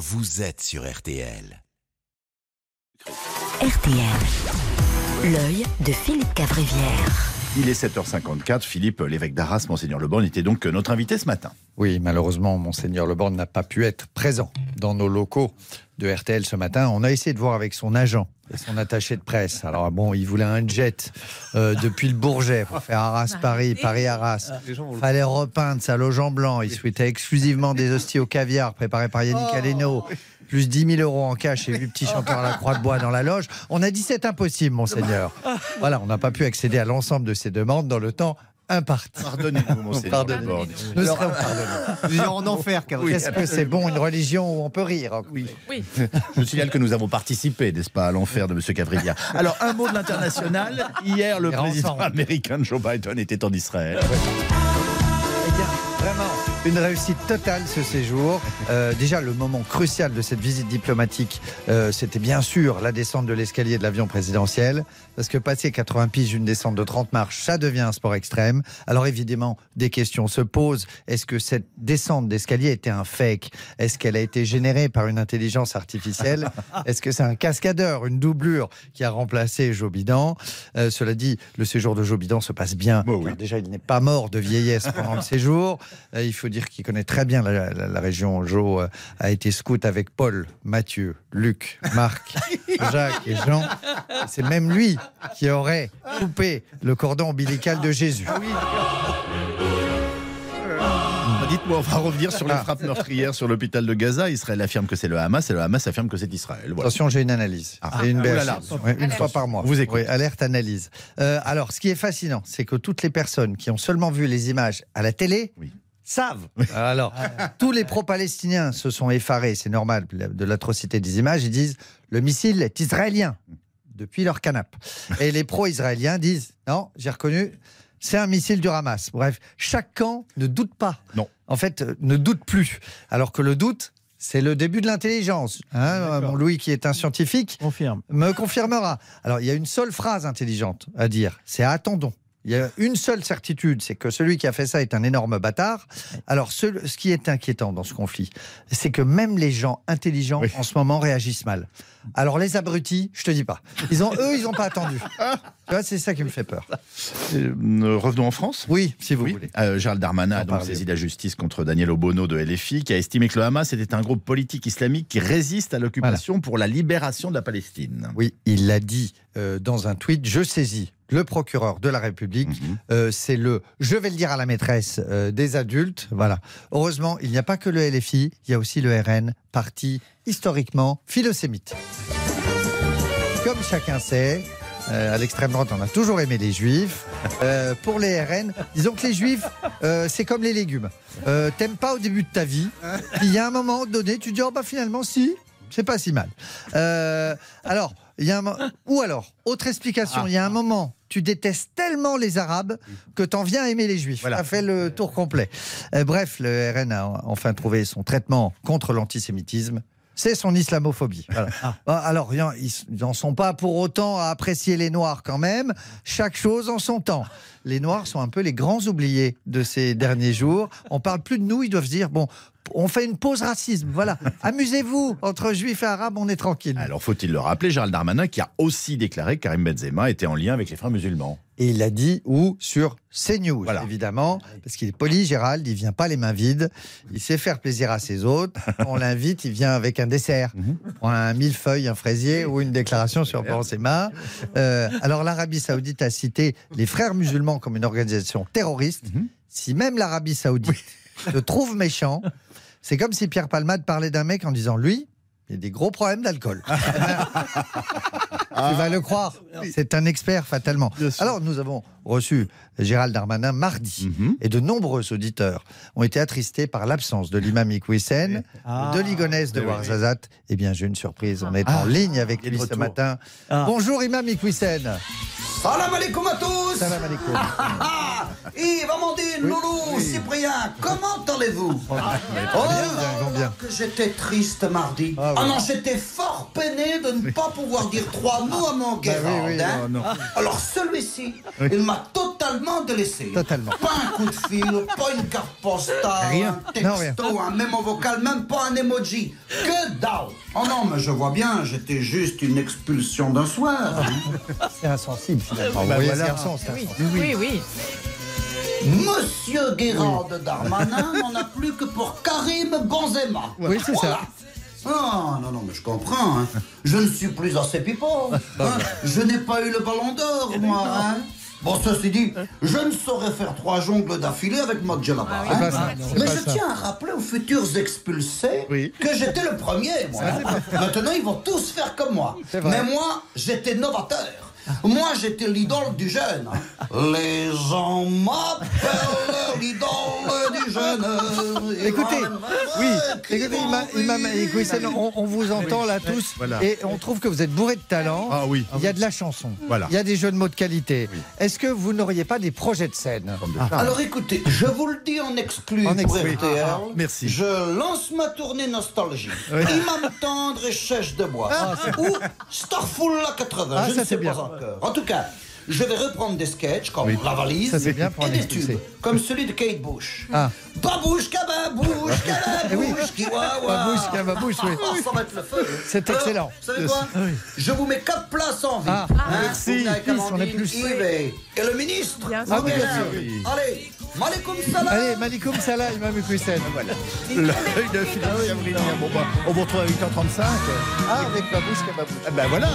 vous êtes sur RTL. RTL. L'œil de Philippe Cavrivière. Il est 7h54. Philippe, l'évêque d'Arras, Monseigneur Leborgne, était donc notre invité ce matin. Oui, malheureusement, Monseigneur Leborgne n'a pas pu être présent dans nos locaux de RTL ce matin. On a essayé de voir avec son agent son attaché de presse. Alors bon, il voulait un jet euh, depuis le Bourget pour faire Arras-Paris, Paris-Arras. Fallait repeindre sa loge en blanc. Il souhaitait exclusivement des hosties au caviar préparées par Yannick Aleno. Plus 10 000 euros en cash et vu petit chanteur à la croix de bois dans la loge. On a dit c'est impossible, monseigneur. Voilà, on n'a pas pu accéder à l'ensemble de ces demandes dans le temps imparti. Pardonnez-nous, Monseigneur Pardonnez. Leborgne. Nous serons en enfer, car Est-ce que c'est bon une religion où on peut rire Oui. Je signale que nous avons participé, n'est-ce pas, à l'enfer de M. Cavrilia. Alors, un mot de l'international. Hier, le Et président ensemble. américain Joe Biden était en Israël. Eh bien, vraiment, une réussite totale ce séjour. Euh, déjà, le moment crucial de cette visite diplomatique, euh, c'était bien sûr la descente de l'escalier de l'avion présidentiel. Parce que passer 80 piges, une descente de 30 marches, ça devient un sport extrême. Alors évidemment, des questions se posent. Est-ce que cette descente d'escalier était un fake? Est-ce qu'elle a été générée par une intelligence artificielle? Est-ce que c'est un cascadeur, une doublure qui a remplacé Joe Biden? Euh, Cela dit, le séjour de Joe Biden se passe bien. Bah oui. Déjà, il n'est pas mort de vieillesse pendant le séjour. Il faut dire qu'il connaît très bien la, la- la région. Joe euh, a été scout avec Paul, Mathieu, Luc, Marc, Jacques et Jean. C'est même lui qui aurait coupé le cordon ombilical de Jésus. Bah, Dites-moi, on va revenir sur les Ah. frappes meurtrières sur l'hôpital de Gaza. Israël affirme que c'est le Hamas et le Hamas affirme que c'est Israël. Voilà. Attention, j'ai une analyse. Ah. Une Ah, fois par mois. Vous écoutez. Oui, alerte, analyse. Euh, alors, ce qui est fascinant, c'est que toutes les personnes qui ont seulement vu les images à la télé Oui. Savent. Alors, tous les pro-palestiniens se sont effarés, c'est normal, de l'atrocité des images. Ils disent le missile est israélien depuis leur canapé. Et les pro-israéliens disent non, j'ai reconnu. C'est un missile du Hamas. Bref, chaque camp ne doute pas. Non. En fait, euh, ne doute plus. Alors que le doute, c'est le début de l'intelligence. Hein, mon Louis, qui est un scientifique, Confirme. me confirmera. Alors, il y a une seule phrase intelligente à dire, c'est attendons. Il y a une seule certitude, c'est que celui qui a fait ça est un énorme bâtard. Alors, ce, ce qui est inquiétant dans ce conflit, c'est que même les gens intelligents Oui. en ce moment réagissent mal. Alors, les abrutis, je te dis pas. Ils ont, eux, ils n'ont pas attendu. Tu vois, c'est ça qui me fait peur. Euh, revenons en France. Oui, si vous Oui. voulez. Euh, Gérald Darmanin a donc saisi la justice contre Daniel Obono de LFI, qui a estimé que le Hamas était un groupe politique islamique qui résiste à l'occupation pour la libération de la Palestine. Oui, il l'a dit euh, dans un tweet. Je saisis le procureur de la République. Mhm. Euh, c'est le, je vais le dire à la maîtresse euh, des adultes. Voilà. Heureusement, il n'y a pas que le LFI, il y a aussi le RN, parti historiquement philosémite. Comme chacun sait, euh, à l'extrême droite, on a toujours aimé les juifs. Euh, pour les RN, disons que les juifs, euh, c'est comme les légumes. T'aimes pas au début de ta vie, puis il y a un moment donné, tu dis, oh bah finalement, si, c'est pas si mal. Alors, il y a un ou alors, autre explication, il y a un moment, tu détestes tellement les Arabes que t'en viens à aimer les Juifs. Voilà. Ça fait le tour complet. Euh, bref, le RN a enfin trouvé son traitement contre l'antisémitisme. C'est son islamophobie. Voilà. Ah, Alors, ils n'en sont pas pour autant à apprécier les Noirs quand même. Chaque chose en son temps. Les Noirs sont un peu les grands oubliés de ces derniers jours. On parle plus de nous, ils doivent se dire, bon, on fait une pause racisme. Voilà. Amusez-vous. Entre Juifs et Arabes, on est tranquille. Alors, faut-il le rappeler, Gérald Darmanin, qui a aussi déclaré que Karim Benzema était en lien avec les frères musulmans. Et il l'a dit où Sur CNews, Voilà. évidemment. Parce qu'il est poli, Gérald, il vient pas les mains vides. Il sait faire plaisir à ses autres. On l'invite, il vient avec un dessert. Mhm. Un millefeuille, un fraisier ou une déclaration sur Benzema. Euh, alors l'Arabie Saoudite a cité les frères musulmans comme une organisation terroriste. Mhm. Si même l'Arabie Saoudite le trouve méchant, c'est comme si Pierre Palmade parlait d'un mec en disant lui, il y a des gros problèmes d'alcool. tu vas le croire. C'est un expert fatalement. Alors nous avons reçu Gérald Darmanin mardi. Mhm. Et de nombreux auditeurs ont été attristés par l'absence de l'imam Iqwisen, Ah. de l'igonesse de. Warzazat. Eh bien, j'ai une surprise. On est Ah. en ligne avec est lui ce matin. Ah. Bonjour, imam Iqwisen. Salam alaikum à tous Salam alaikum. Ah Yves, Amandine, Loulou, Cyprien, comment allez-vous Ils vont bien, ils vont bien. que j'étais triste mardi. Ah Ah, oui. non, j'étais fort peiné de ne pas pouvoir dire trois mots à mon Bah Guérard. oui, oui, hein. non, non. Alors celui-ci, il m'a totalement totalement délaissé. Totalement. Pas un coup de fil, pas une carte postale, Rien. un Non, rien. texto, un mémo vocal, même pas un emoji. Que dalle Oh non, mais je vois bien, j'étais juste une expulsion d'un soir. hein. C'est insensible finalement. Bah Vous voyez voilà. ce garçon, c'est Oui, insensible. oui, oui. Monsieur Guérard de Darmanin n'en a plus que pour Karim Benzema. Oui, c'est ça. Ah, non, non, mais je comprends. hein. Je ne suis plus assez pipo. Bah, hein. Je n'ai pas eu le ballon d'or, moi. hein. Bon, ceci dit, je ne saurais faire trois jongles d'affilée avec Maud Djellaba, Ah hein. Ça, Mais je ça. tiens à rappeler aux futurs expulsés Oui. que j'étais le premier, moi. Maintenant, ils vont tous faire comme moi. Mais moi, j'étais novateur. Moi, j'étais l'idole du jeune. Les gens m'appellent l'idole du jeune. Écoutez, oui, écoutez, il m'a- il on, on vous entend là tous Voilà. et on trouve que vous êtes bourré de talent. Ah oui. Il y a de la chanson. Voilà. Il y a des jeux de mots de qualité. Est-ce que vous n'auriez pas des projets de scène? Alors écoutez, je vous le dis en exclu En pour exclu. RTL. Ah, ah, merci. Je lance ma tournée nostalgie. Imam tendre et chèche de bois. Ou Starful 80. Ah, je ça, c'est bien. pas encore. En tout cas, je vais reprendre des sketchs comme La valise Ça, c'est bien pour et des tubes comme celui de Kate Bush. Ah. Babouche, kababouche, kababouche, kiwawa. Babouche, kababouche, oui. Oh, le feu. C'est excellent. Vous savez quoi Je vous mets quatre places en vie. Ah, merci. Ils sont Amandine, les plus- Yves et, et le ministre. Bien sûr. Ah oui, bien sûr. Allez, Malikum salam. Allez, Malikoum Salah, Imam Hussein. Voilà. L'œil de Philippe Gabriel. Bon, bah, on vous retrouve à 8h35. Ah, avec Babouche Kababouche. Ah, ben voilà.